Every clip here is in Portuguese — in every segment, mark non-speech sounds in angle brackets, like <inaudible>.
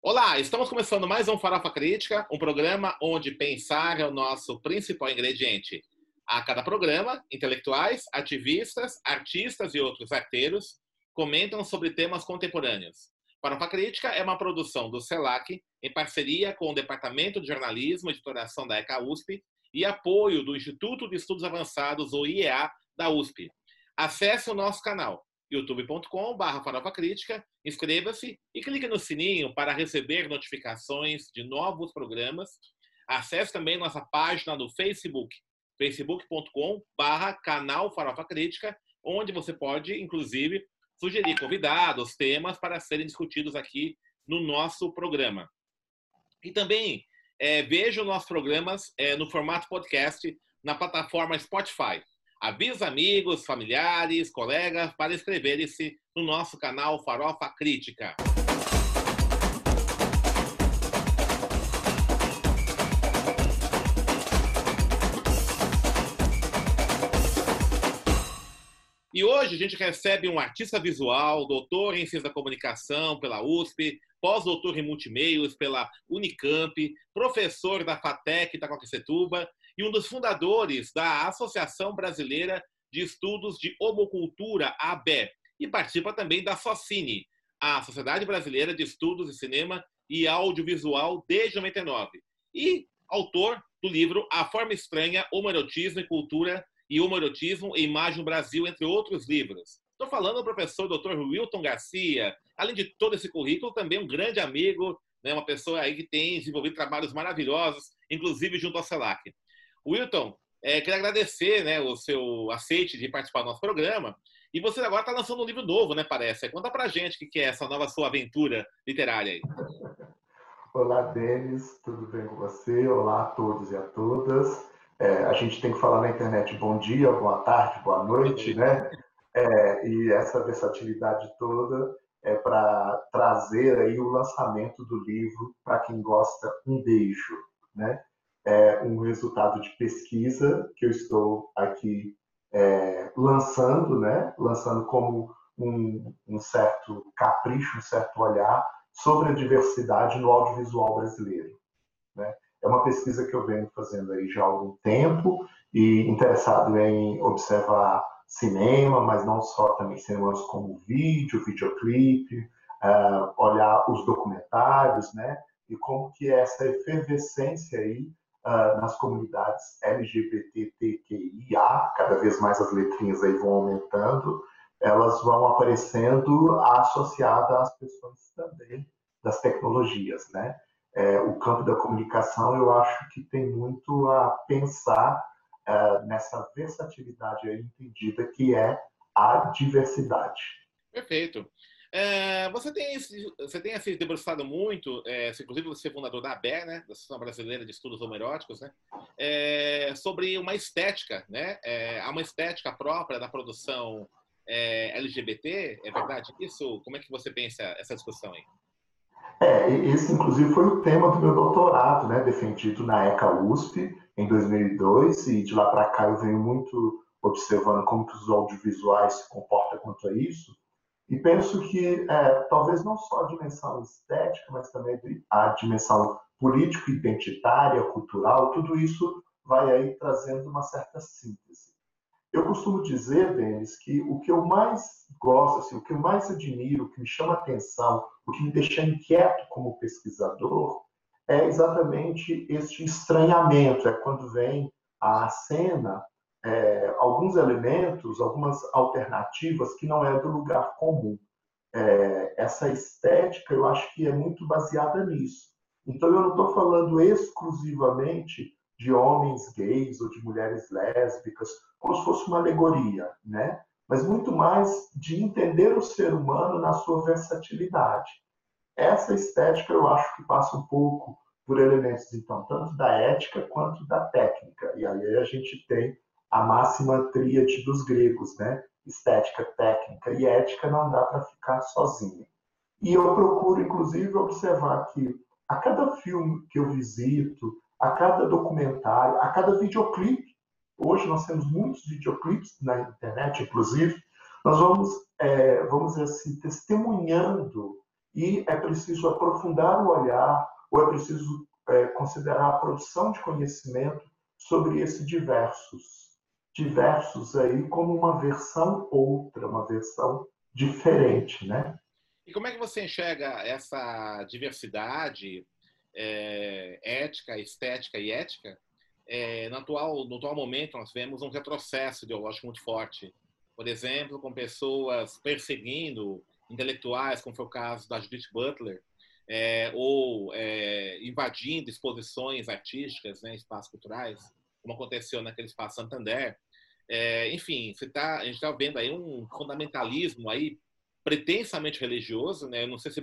Olá, estamos começando mais um Farofa Crítica, um programa onde pensar é o nosso principal ingrediente. A cada programa, intelectuais, ativistas, artistas e outros arteiros comentam sobre temas contemporâneos. Farofa Crítica é uma produção do CELAC, em parceria com o Departamento de Jornalismo e Editoração da ECA USP e apoio do Instituto de Estudos Avançados, ou IEA, da USP. Acesse o nosso canal youtube.com.br Farofa Crítica, inscreva-se e clique no sininho para receber notificações de novos programas. Acesse também nossa página no Facebook, facebook.com.br canal Farofa Crítica, onde você pode, inclusive, sugerir convidados, temas para serem discutidos aqui no nosso programa. E também é, veja os nossos programas é, no formato podcast na plataforma Spotify. Avisa amigos, familiares, colegas para inscreverem-se no nosso canal Farofa Crítica. E hoje a gente recebe um artista visual, doutor em ciência da comunicação pela USP, pós-doutor em multimeios pela Unicamp, professor da FATEC Itacoaquecetuba e um dos fundadores da Associação Brasileira de Estudos de Homocultura, ABE, e participa também da SOCINE, a Sociedade Brasileira de Estudos de Cinema e Audiovisual desde 99, e autor do livro A Forma Estranha, Homoerotismo e Cultura e Homoerotismo e Imagem no Brasil, entre outros livros. Estou falando do professor Dr. Wilton Garcia, além de todo esse currículo, também um grande amigo, né, uma pessoa aí que tem desenvolvido trabalhos maravilhosos, inclusive junto ao CELAC. Wilton, é, queria agradecer né, o seu aceite de participar do nosso programa. E você agora está lançando um livro novo, né? Parece. Conta pra gente o que é essa nova sua aventura literária aí. Olá, Denis, tudo bem com você? Olá a todos e a todas. É, a gente tem que falar na internet bom dia, boa tarde, boa noite, né? É, e essa versatilidade toda é para trazer aí o lançamento do livro para quem gosta um beijo, né? É um resultado de pesquisa que eu estou aqui é, lançando, né? lançando como um, um, certo capricho, um certo olhar sobre a diversidade no audiovisual brasileiro. Né? É uma pesquisa que eu venho fazendo aí já há algum tempo e interessado em observar cinema, mas não só também cinemas como vídeo, videoclipe, uh, olhar os documentários, né? E como que essa efervescência aí uh, nas comunidades LGBTQIA, cada vez mais as letrinhas aí vão aumentando, elas vão aparecendo associadas às questões também das tecnologias, né? É, o campo da comunicação, eu acho que tem muito a pensar uh, nessa versatilidade aí entendida que é a diversidade. Perfeito. É, você tem você tem se debruçado muito, é, inclusive você é fundador da ABER, né, da Associação Brasileira de Estudos Homeróticos, né, é, sobre uma estética, né, é, há uma estética própria da produção é, LGBT, é verdade isso? Como é que você pensa essa discussão aí? É, esse inclusive foi o tema do meu doutorado, né, defendido na ECA USP em 2002 e de lá para cá eu venho muito observando como que os audiovisuais se comportam quanto a isso. E penso que é, talvez não só a dimensão estética, mas também a dimensão político-identitária, cultural, tudo isso vai aí trazendo uma certa síntese. Eu costumo dizer, Denis, que o que eu mais gosto, assim, o que eu mais admiro, o que me chama atenção, o que me deixa inquieto como pesquisador, é exatamente este estranhamento, é quando vem a cena é, alguns elementos, algumas alternativas que não é do lugar comum. É, essa estética, eu acho que é muito baseada nisso. Então, eu não estou falando exclusivamente de homens gays ou de mulheres lésbicas, como se fosse uma alegoria, né? Mas muito mais de entender o ser humano na sua versatilidade. Essa estética eu acho que passa um pouco por elementos, então, tanto da ética quanto da técnica. E aí a gente tem a máxima tríade dos gregos, né? Estética, técnica e ética não dá para ficar sozinha. E eu procuro, inclusive, observar que a cada filme que eu visito, a cada documentário, a cada videoclipe, hoje nós temos muitos videoclipes na internet, inclusive, nós vamos, é, vamos dizer assim, testemunhando e é preciso aprofundar o olhar, ou é preciso é, considerar a produção de conhecimento sobre esses diversos. Diversos aí como uma versão outra, uma versão diferente, né? E como é que você enxerga essa diversidade é, ética, estética e ética? É, no, atual, no atual momento, nós vemos um retrocesso ideológico muito forte. Por exemplo, com pessoas perseguindo intelectuais, como foi o caso da Judith Butler, é, ou é, invadindo exposições artísticas, né, espaços culturais, como aconteceu naquele espaço Santander. É, enfim, você tá, a gente está vendo aí um fundamentalismo aí pretensamente religioso, né? Eu não sei se,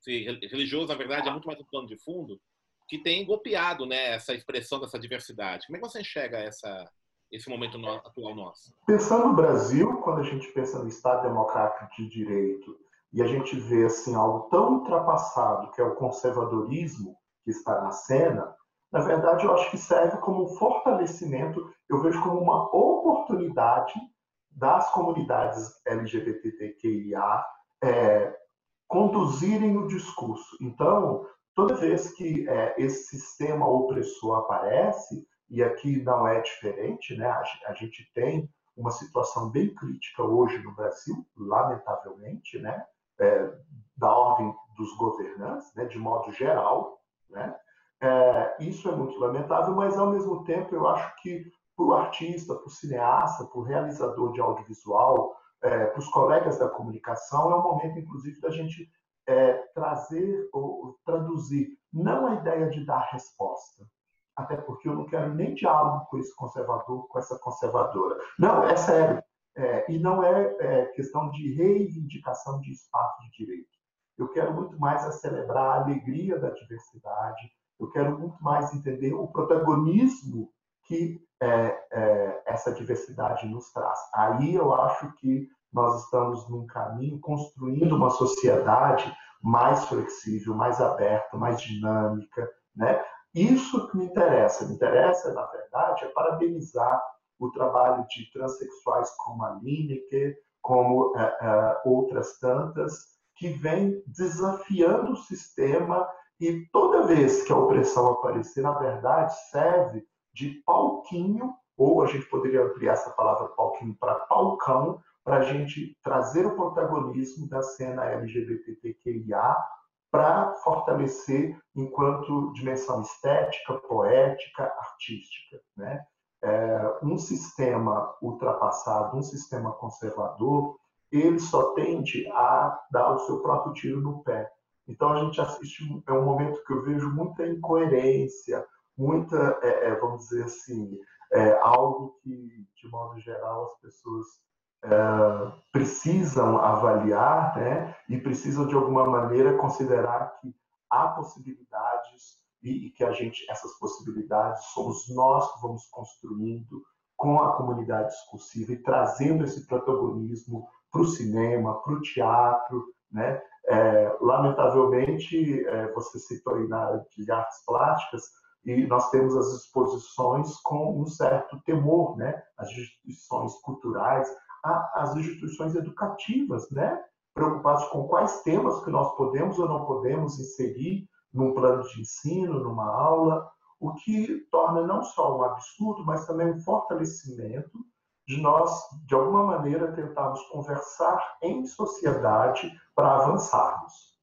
se religioso, na verdade, é muito mais um plano de fundo, que tem golpeado né, essa expressão dessa diversidade. Como é que você enxerga essa, esse momento no, atual nosso? Pensando no Brasil, quando a gente pensa no Estado Democrático de Direito e a gente vê assim algo tão ultrapassado que é o conservadorismo que está na cena, na verdade eu acho que serve como um fortalecimento, eu vejo como uma oportunidade das comunidades LGBTQIA é, conduzirem o discurso. Então, toda vez que é, esse sistema opressor aparece, e aqui não é diferente, né? a, gente tem uma situação bem crítica hoje no Brasil, lamentavelmente, né? É, da ordem dos governantes, né? de modo geral. Né? É, isso é muito lamentável, mas ao mesmo tempo eu acho que para o artista, para o cineasta, para o realizador de audiovisual, é, para os colegas da comunicação, é um momento, inclusive, da gente é, trazer ou traduzir não a ideia de dar resposta, até porque eu não quero nem diálogo com esse conservador, com essa conservadora. Não, é sério. É, e não é, é, questão de reivindicação de espaço de direito. Eu quero muito mais a celebrar a alegria da diversidade, eu quero muito mais entender o protagonismo que é, é, essa diversidade nos traz. Aí eu acho que nós estamos num caminho construindo uma sociedade mais flexível, mais aberta, mais dinâmica, né? Isso que me interessa. Me interessa, na verdade, é parabenizar o trabalho de transexuais como a Lineker, como é, é, outras tantas, que vem desafiando o sistema e toda vez que a opressão aparecer, na verdade, serve de palquinho, ou a gente poderia ampliar essa palavra palquinho para palcão, para a gente trazer o protagonismo da cena LGBTQIA para fortalecer enquanto dimensão estética, poética, artística. Né? É, um sistema ultrapassado, um sistema conservador, ele só tende a dar o seu próprio tiro no pé. Então a gente assiste, é um momento que eu vejo muita incoerência, muita, é, é, vamos dizer assim, é, algo que, de modo geral, as pessoas é, precisam avaliar né, e precisam, de alguma maneira, considerar que há possibilidades e, e que a gente, essas possibilidades, somos nós que vamos construindo com a comunidade discursiva e trazendo esse protagonismo para o cinema, para o teatro, né? É, lamentavelmente, é, você citou aí na área de artes plásticas, e nós temos as exposições com um certo temor, né? As instituições culturais, as instituições educativas, né? Preocupados com quais temas que nós podemos ou não podemos inserir num plano de ensino, numa aula, o que torna não só um absurdo, mas também um fortalecimento de nós, de alguma maneira, tentarmos conversar em sociedade para avançarmos.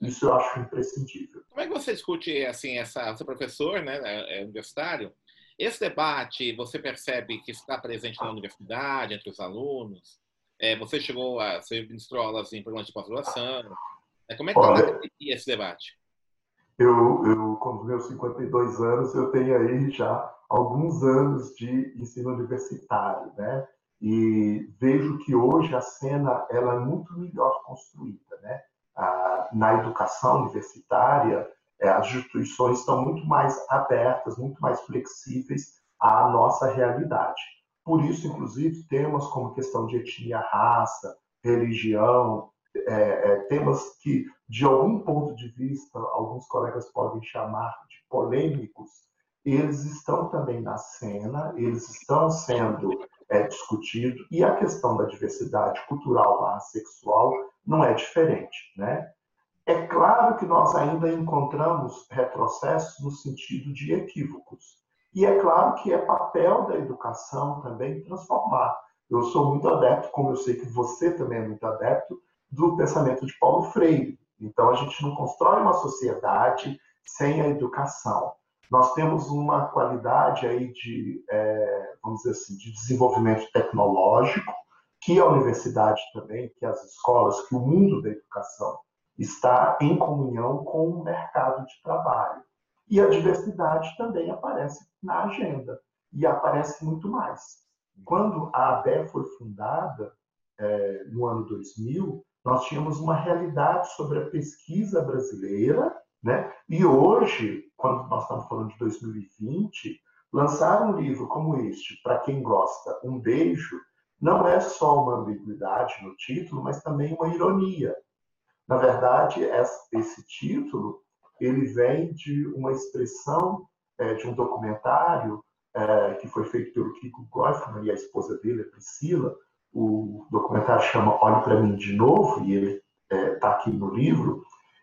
Isso eu acho imprescindível. Como é que você discute, assim, essa, você é professor, né, é, é universitário, esse debate você percebe que está presente na universidade, entre os alunos? É, você chegou a, você ministrou aulas em programas de pós-graduação. É, como é que Olha, esse debate? Eu, eu, com os meus 52 anos, eu tenho aí já alguns anos de ensino universitário, né? E vejo que hoje a cena ela é muito melhor construída, né? na educação universitária, é, as instituições estão muito mais abertas, muito mais flexíveis à nossa realidade. Por isso, inclusive, temas como questão de etnia, raça, religião, é, é, temas que, de algum ponto de vista, alguns colegas podem chamar de polêmicos, eles estão também na cena, eles estão sendo é, discutidos, e a questão da diversidade cultural, sexual, não é diferente, né? É claro que nós ainda encontramos retrocessos no sentido de equívocos. E é claro que é papel da educação também transformar. Eu sou muito adepto, como eu sei que você também é muito adepto, do pensamento de Paulo Freire. Então, a gente não constrói uma sociedade sem a educação. Nós temos uma qualidade aí de, é, vamos dizer assim, de desenvolvimento tecnológico, que a universidade também, que as escolas, que o mundo da educação está em comunhão com o mercado de trabalho. E a diversidade também aparece na agenda, e aparece muito mais. Quando a ABE foi fundada, é, no ano 2000, nós tínhamos uma realidade sobre a pesquisa brasileira, né? E hoje, quando nós estamos falando de 2020, lançar um livro como este, para quem gosta, Um Beijo, não é só uma ambiguidade no título, mas também uma ironia. Na verdade, esse título ele vem de uma expressão é, de um documentário é, que foi feito pelo Kiko Goffman e a esposa dele, a Priscila. O documentário chama Olhe para mim de novo e ele está é, aqui no livro.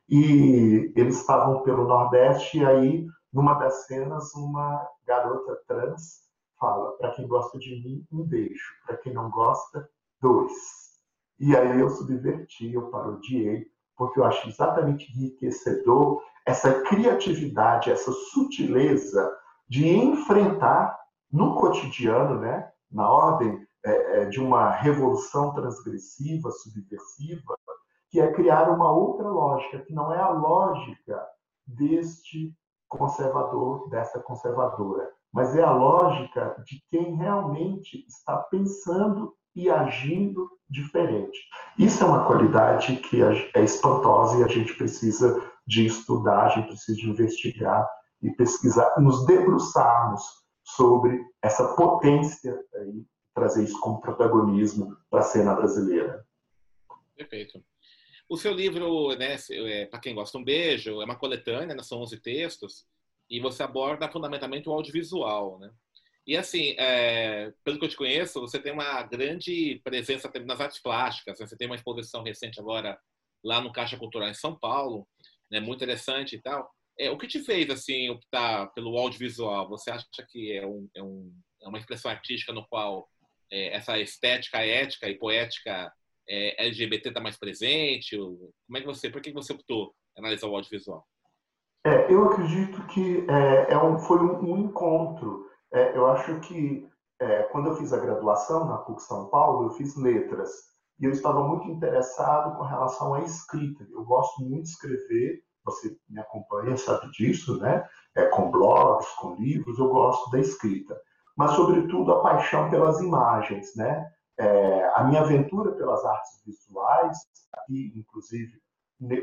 E eles estavam pelo Nordeste e aí, numa das cenas, uma garota trans fala: para quem gosta de mim, um beijo. Para quem não gosta, dois. E aí eu subverti, eu parodiei, porque eu acho exatamente enriquecedor essa criatividade, essa sutileza de enfrentar no cotidiano, né, na ordem é, é, de uma revolução transgressiva, subversiva, que é criar uma outra lógica, que não é a lógica deste conservador, dessa conservadora, mas é a lógica de quem realmente está pensando e agindo diferente. Isso é uma qualidade que é espantosa e a gente precisa de estudar, a gente precisa de investigar e pesquisar, nos debruçarmos sobre essa potência aí, trazer isso como protagonismo para a cena brasileira. Perfeito. O seu livro, né, é, para quem gosta, um beijo, é uma coletânea, né, são 11 textos, e você aborda fundamentalmente o audiovisual, né? E assim, é, pelo que eu te conheço, você tem uma grande presença nas artes plásticas. Né? Você tem uma exposição recente agora lá no Caixa Cultural em São Paulo, né? Muito interessante e tal. É, o que te fez assim optar pelo audiovisual? Você acha que é, um, é, um, é uma expressão artística no qual é, essa estética ética e poética é, LGBT está mais presente? Como é que você, por que você optou analisar o audiovisual? É, eu acredito que é, é um, foi um, um encontro. É, eu acho que é, quando eu fiz a graduação na PUC São Paulo, eu fiz letras e eu estava muito interessado com relação à escrita. Eu gosto muito de escrever você me acompanha sabe disso, né? É, com blogs, com livros, eu gosto da escrita. Mas, sobretudo, a paixão pelas imagens, né? É, a minha aventura pelas artes visuais, e inclusive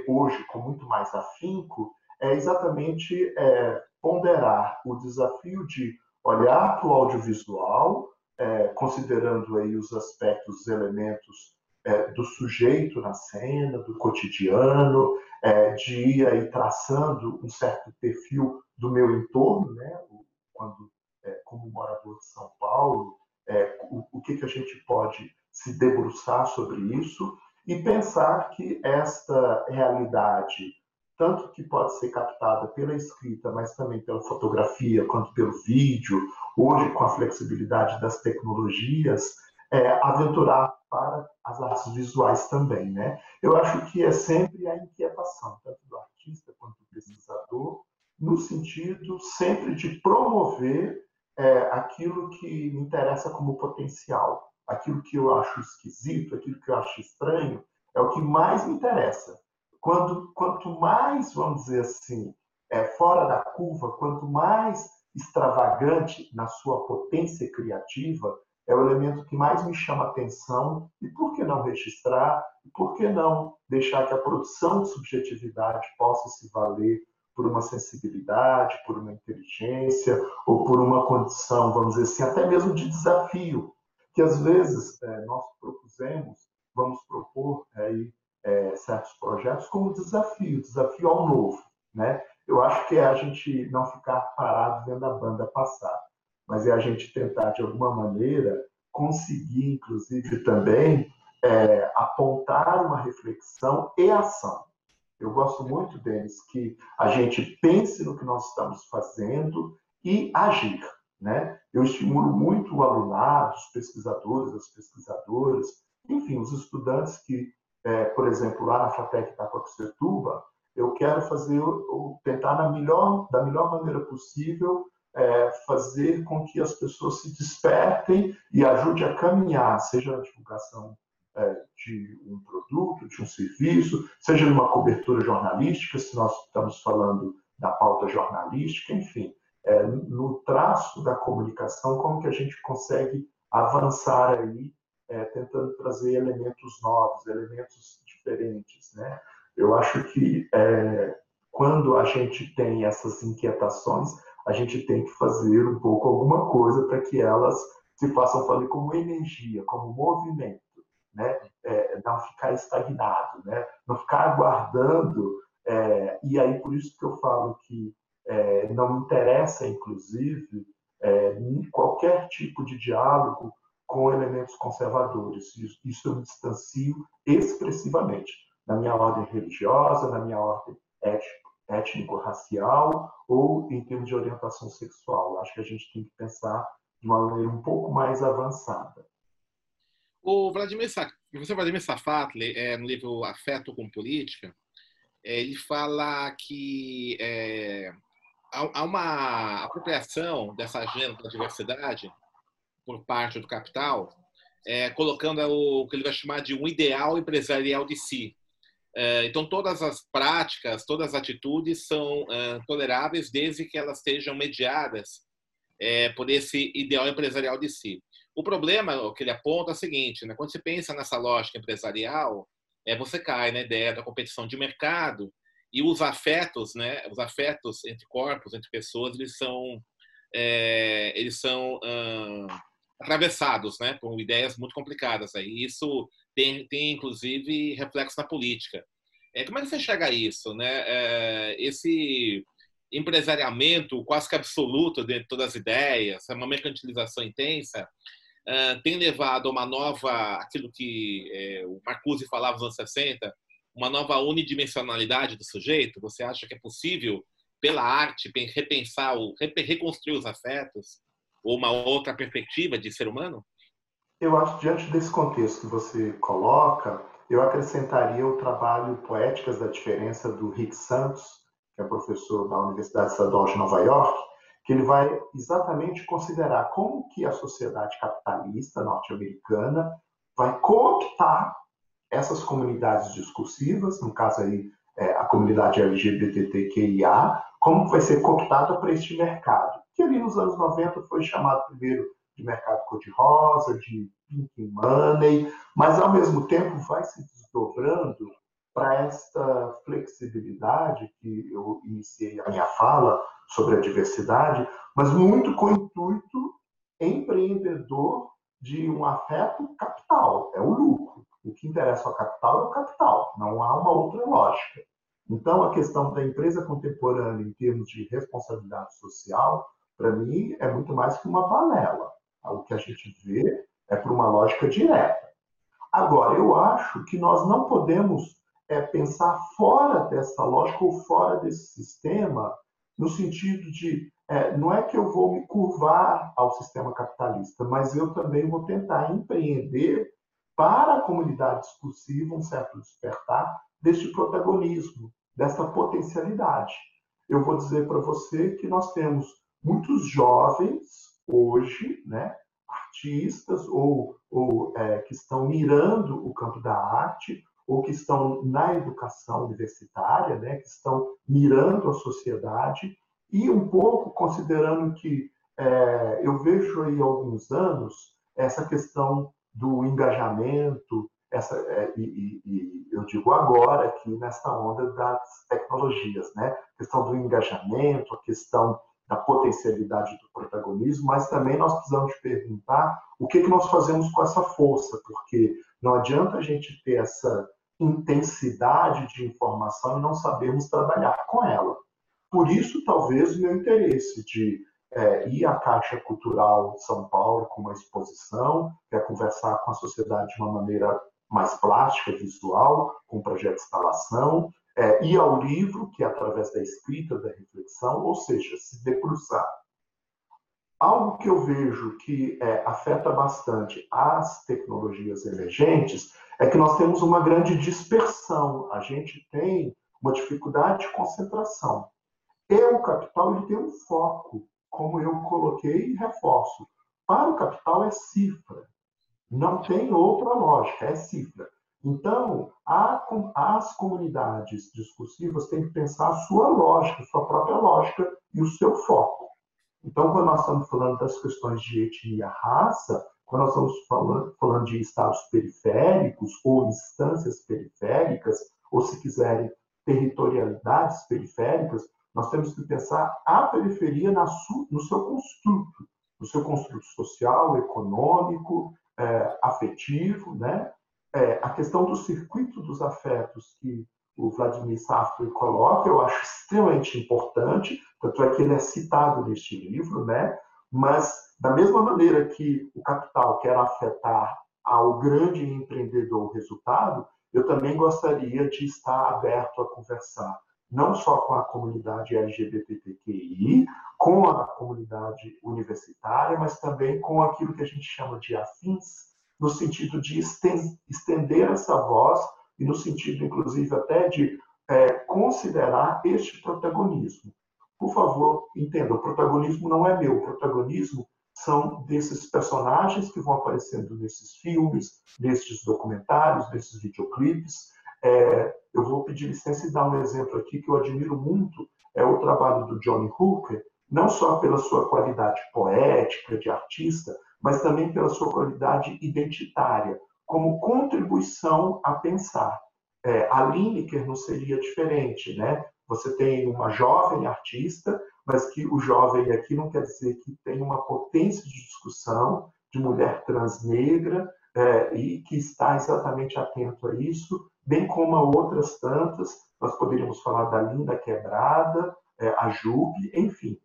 hoje com muito mais afinco, é exatamente é, ponderar o desafio de olhar para o audiovisual, é, considerando aí os aspectos, os elementos é, do sujeito na cena, do cotidiano, é, de ir aí traçando um certo perfil do meu entorno, né? Quando, é, como morador de São Paulo, é, o, o que, que a gente pode se debruçar sobre isso e pensar que esta realidade, tanto que pode ser captada pela escrita, mas também pela fotografia, quanto pelo vídeo, hoje com a flexibilidade das tecnologias, é, aventurar para as artes visuais também, né? Eu acho que é sempre a inquietação, tanto do artista quanto do pesquisador, no sentido sempre de promover é, aquilo que me interessa como potencial, aquilo que eu acho esquisito, aquilo que eu acho estranho, é o que mais me interessa. Quando, quanto mais, vamos dizer assim, é, fora da curva, quanto mais extravagante na sua potência criativa, é o elemento que mais me chama atenção. E por que não registrar? E por que não deixar que a produção de subjetividade possa se valer por uma sensibilidade, por uma inteligência ou por uma condição, vamos dizer assim, até mesmo de desafio, que às vezes é, nós propusemos, vamos propor aí é, certos projetos como desafio, desafio ao novo, né? Eu acho que é a gente não ficar parado vendo a banda passar mas é a gente tentar, de alguma maneira, conseguir, inclusive, também é, apontar uma reflexão e ação. Eu gosto muito, Denis, que a gente pense no que nós estamos fazendo e agir. Né? Eu estimulo muito o alunado, os pesquisadores, as pesquisadoras, enfim, os estudantes que, é, por exemplo, lá na FATEC Itacoaxetuba, eu quero fazer, tentar na melhor, da melhor maneira possível é, fazer com que as pessoas se despertem e ajude a caminhar, seja na divulgação de um produto, de um serviço, seja numa cobertura jornalística, se nós estamos falando da pauta jornalística, enfim, é, no traço da comunicação, como que a gente consegue avançar aí, é, tentando trazer elementos novos, elementos diferentes, né? Eu acho que é, quando a gente tem essas inquietações, a gente tem que fazer um pouco alguma coisa para que elas se façam valer como energia, como movimento, né? É, não ficar estagnado, né? Não ficar aguardando. É, e aí por isso que eu falo que é, não interessa, inclusive, é, qualquer tipo de diálogo com elementos conservadores. Isso, isso eu me distancio expressivamente na minha ordem religiosa, na minha ordem étnico-racial ou em termos de orientação sexual. Acho que a gente tem que pensar de uma maneira um pouco mais avançada. O Vladimir, professor Vladimir Safatli, é, no livro Afeto com Política, é, ele fala que é, há uma apropriação dessa agenda da diversidade por parte do capital, é, colocando o que ele vai chamar de um ideal empresarial de si. É, então, todas as práticas, todas as atitudes são é, toleráveis desde que elas estejam mediadas é, por esse ideal empresarial de si. O problema que ele aponta é o seguinte: né, quando você pensa nessa lógica empresarial, é, você cai na ideia da competição de mercado e os afetos, né, os afetos entre corpos, entre pessoas, eles são, é, eles são atravessados né, por ideias muito complicadas. Aí. Isso tem, tem inclusive reflexo na política. É, como é que você enxerga isso? Né? É, esse empresariamento quase que absoluto de todas as ideias, uma mercantilização intensa, uh, tem levado a uma nova, aquilo que é, o Marcuse falava nos anos 60, uma nova unidimensionalidade do sujeito? Você acha que é possível, pela arte, repensar, o, reconstruir os afetos ou uma outra perspectiva de ser humano? Eu acho diante desse contexto que você coloca, eu acrescentaria o trabalho Poéticas da Diferença do Rick Santos, que é professor da Universidade Estadual de Nova York, que ele vai exatamente considerar como que a sociedade capitalista norte-americana vai cooptar essas comunidades discursivas, no caso aí é, a comunidade LGBTQIA, como vai ser cooptada para este mercado, que ali nos anos 90 foi chamado primeiro de mercado cor-de-rosa, de pink money, mas ao mesmo tempo vai se desdobrando para esta flexibilidade que eu iniciei a minha fala sobre a diversidade, mas muito com o intuito empreendedor de um afeto capital, é o lucro. O que interessa ao capital é o capital, não há uma outra lógica. Então, a questão da empresa contemporânea em termos de responsabilidade social, para mim, é muito mais que uma balela. O que a gente vê é por uma lógica direta. Agora, eu acho que nós não podemos é, pensar fora dessa lógica ou fora desse sistema, no sentido de é, não é que eu vou me curvar ao sistema capitalista, mas eu também vou tentar empreender para a comunidade discursiva um certo despertar deste protagonismo, dessa potencialidade. Eu vou dizer para você que nós temos muitos jovens hoje, né, artistas ou, ou é, que estão mirando o campo da arte ou que estão na educação universitária, né, que estão mirando a sociedade e um pouco considerando que é, eu vejo aí há alguns anos essa questão do engajamento, essa, é, e, e, eu digo agora aqui nesta onda das tecnologias, né? A questão do engajamento, a questão da potencialidade do protagonismo, mas também nós precisamos perguntar o que, que nós fazemos com essa força, porque não adianta a gente ter essa intensidade de informação e não sabermos trabalhar com ela. Por isso, talvez, o meu interesse de é, ir à Caixa Cultural de São Paulo com uma exposição, é conversar com a sociedade de uma maneira mais plástica, visual, com um projeto de instalação, é, ir ao livro, que é através da escrita, da reflexão, ou seja, se debruçar. Algo que eu vejo que é, afeta bastante as tecnologias emergentes é que nós temos uma grande dispersão, a gente tem uma dificuldade de concentração. E o capital ele tem um foco, como eu coloquei e reforço. Para o capital é cifra, não tem outra lógica, é cifra. Então, as comunidades discursivas têm que pensar a sua lógica, sua própria lógica e o seu foco. Então, quando nós estamos falando das questões de etnia, raça, quando nós estamos falando, falando de estados periféricos ou instâncias periféricas, ou se quiserem, territorialidades periféricas, nós temos que pensar a periferia no seu construto, no seu construto social, econômico, é, afetivo, né? É, a questão do circuito dos afetos que o Vladimir Safra coloca, eu acho extremamente importante, tanto é que ele é citado neste livro, né? Mas, da mesma maneira que o capital quer afetar ao grande empreendedor resultado, eu também gostaria de estar aberto a conversar, não só com a comunidade LGBTQI, com a comunidade universitária, mas também com aquilo que a gente chama de afins, no sentido de estender essa voz e no sentido, inclusive, até de é, considerar este protagonismo. Por favor, entenda, o protagonismo não é meu, o protagonismo são desses personagens que vão aparecendo nesses filmes, nesses documentários, nesses videoclipes. É, eu vou pedir licença e dar um exemplo aqui que eu admiro muito, é o trabalho do Johnny Hooker, não só pela sua qualidade poética de artista, mas também pela sua qualidade identitária, como contribuição a pensar. É, a Lineker não seria diferente, né? Você tem uma jovem artista, mas que o jovem aqui não quer dizer que tem uma potência de discussão de mulher trans negra é, e que está exatamente atento a isso, bem como a outras tantas. Nós poderíamos falar da Linda Quebrada, é, a Jupe, enfim.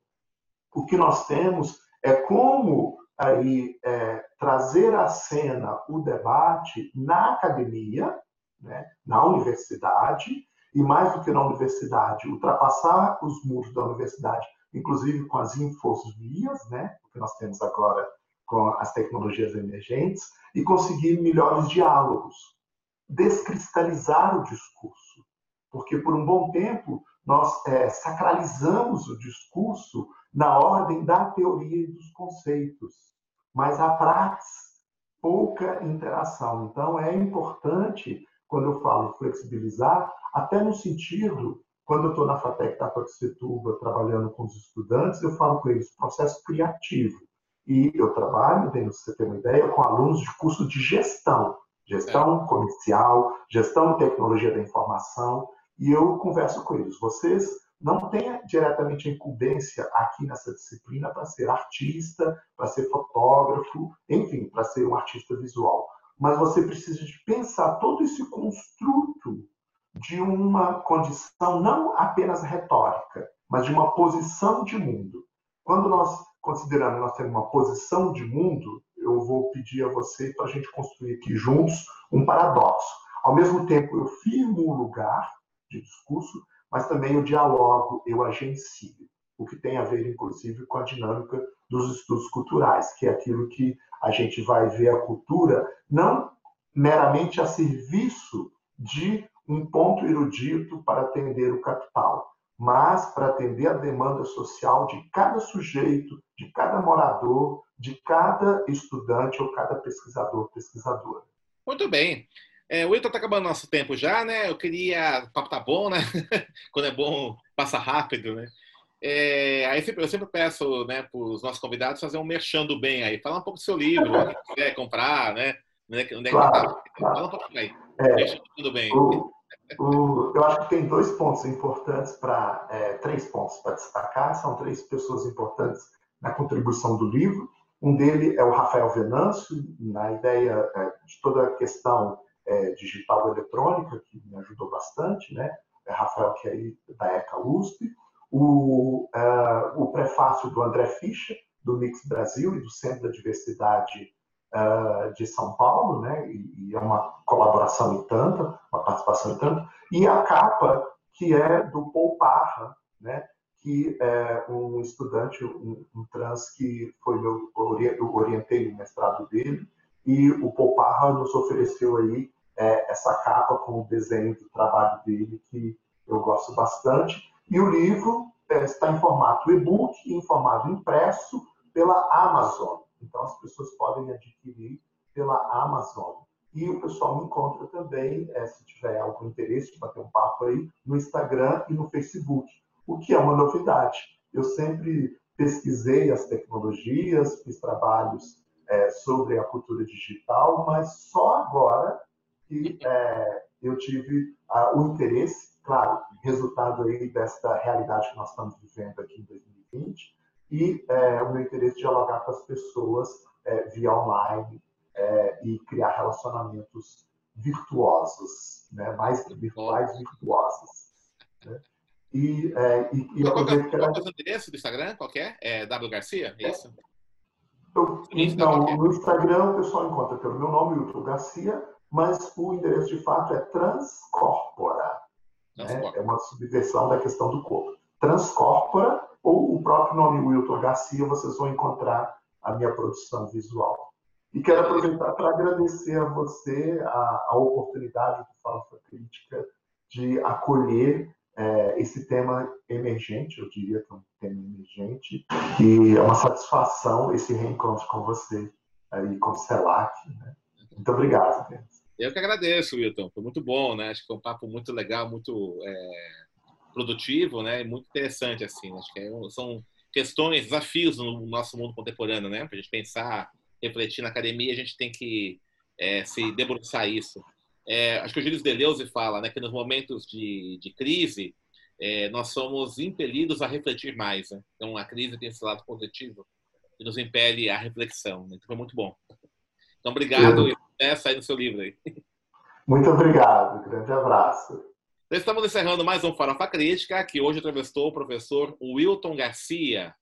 O que nós temos é como aí é, trazer à cena o debate na academia, né, na universidade, e mais do que na universidade, ultrapassar os muros da universidade, inclusive com as infovias, né, que nós temos agora com as tecnologias emergentes, e conseguir melhores diálogos, descristalizar o discurso, porque por um bom tempo nós é, sacralizamos o discurso na ordem da teoria e dos conceitos, mas a prática pouca interação. Então é importante quando eu falo flexibilizar, até no sentido quando eu estou na FATEC da Paxetuba trabalhando com os estudantes, eu falo com eles processo criativo. E eu trabalho, para você ter uma ideia, com alunos de curso de gestão, gestão é. comercial, gestão e tecnologia da informação, e eu converso com eles. Vocês não têm diretamente a incumbência aqui nessa disciplina para ser artista, para ser fotógrafo, enfim, para ser um artista visual. Mas você precisa de pensar todo esse construto de uma condição não apenas retórica, mas de uma posição de mundo. Quando nós consideramos nós temos uma posição de mundo, eu vou pedir a você para a gente construir aqui juntos um paradoxo. Ao mesmo tempo, eu firmo o lugar de discurso, mas também eu dialogo, eu agencio, o que tem a ver, inclusive, com a dinâmica dos estudos culturais, que é aquilo que a gente vai ver a cultura não meramente a serviço de um ponto erudito para atender o capital, mas para atender a demanda social de cada sujeito, de cada morador, de cada estudante ou cada pesquisador, pesquisadora. Muito bem. É, o Wilton está acabando nosso tempo já, né? Eu queria. O papo tá bom, né? <laughs> Quando é bom, passa rápido, né? É, aí eu sempre peço né, para os nossos convidados fazer um merchando bem aí. Fala um pouco do seu livro, quem quiser comprar, né? Onde é que é claro, tá? claro. Fala um pouquinho aí. É, tudo bem. O, o, eu acho que tem dois pontos importantes para é, três pontos para destacar. São três pessoas importantes na contribuição do livro. Um dele é o Rafael Venâncio, na ideia é, de toda a questão é, digital eletrônica, que me ajudou bastante, né? É Rafael, que é aí da ECA USP. O, uh, o prefácio do André Fischer, do Mix Brasil e do Centro da Diversidade uh, de São Paulo, né? E, e, é uma colaboração e tanta, uma participação e tanto. E a capa que é do Paul Parra, né? que é um estudante, um, um trans que foi meu, eu orientei o mestrado dele, e o Paul Parra nos ofereceu aí é, essa capa com o desenho do trabalho dele, que eu gosto bastante. E o livro é, está em formato e-book e em formato impresso pela Amazon. Então, as pessoas podem adquirir pela Amazon. E o pessoal me encontra também, é, se tiver algum interesse de bater um papo aí, no Instagram e no Facebook, o que é uma novidade. Eu sempre pesquisei as tecnologias, fiz trabalhos é, sobre a cultura digital, mas só agora que é, eu tive ah, o interesse, claro, resultado aí desta realidade que nós estamos vivendo aqui em 2020, e é, o meu interesse de dialogar com as pessoas é, via online é, e criar relacionamentos virtuosos, né? mais virtuais virtuosos. Né? E, é, e, e que era... Qual é o endereço do Instagram? Qual é? É W Garcia? É isso? Eu, então, no Instagram o pessoal encontra pelo meu nome, Wilton Garcia, mas o endereço de fato é Transcorpora. Né? É uma subversão da questão do corpo. Transcorpora, ou o próprio nome Wilton Garcia, vocês vão encontrar a minha produção visual. E quero aproveitar para agradecer a você a, a oportunidade do Farofa Crítica de acolher é, esse tema emergente, eu diria que é um tema emergente, e é uma satisfação esse reencontro com você aí com o CELAC. Né? Muito obrigado, Denis. Eu que agradeço, Wilton. Foi muito bom, né? Acho que foi um papo muito legal, muito é, produtivo, né? E muito interessante, assim. Acho que é são questões, desafios no nosso mundo contemporâneo, né? Para a gente pensar, refletir na academia, a gente tem que é, se debruçar isso. É, acho que o Gilles Deleuze fala, né? Que nos momentos de, de crise, é, nós somos impelidos a refletir mais. Né? Então, a crise tem esse lado positivo que nos impele à reflexão. Né? Então, foi muito bom. Então, obrigado. Eu sucesso aí no seu livro. Aí. Muito obrigado. Grande abraço. Estamos encerrando mais um Farofa Crítica, que hoje entrevistou o professor Wilton Garcia.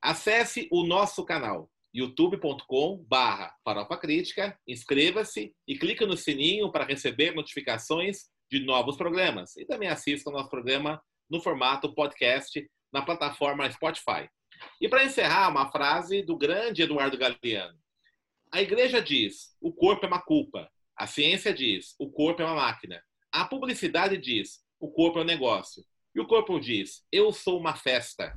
Acesse o nosso canal youtube.com barra Farofa Crítica, inscreva-se e clique no sininho para receber notificações de novos programas. E também assista o nosso programa no formato podcast na plataforma Spotify. E para encerrar, uma frase do grande Eduardo Galeano. A igreja diz: o corpo é uma culpa. A ciência diz: o corpo é uma máquina. A publicidade diz: o corpo é um negócio. E o corpo diz: eu sou uma festa.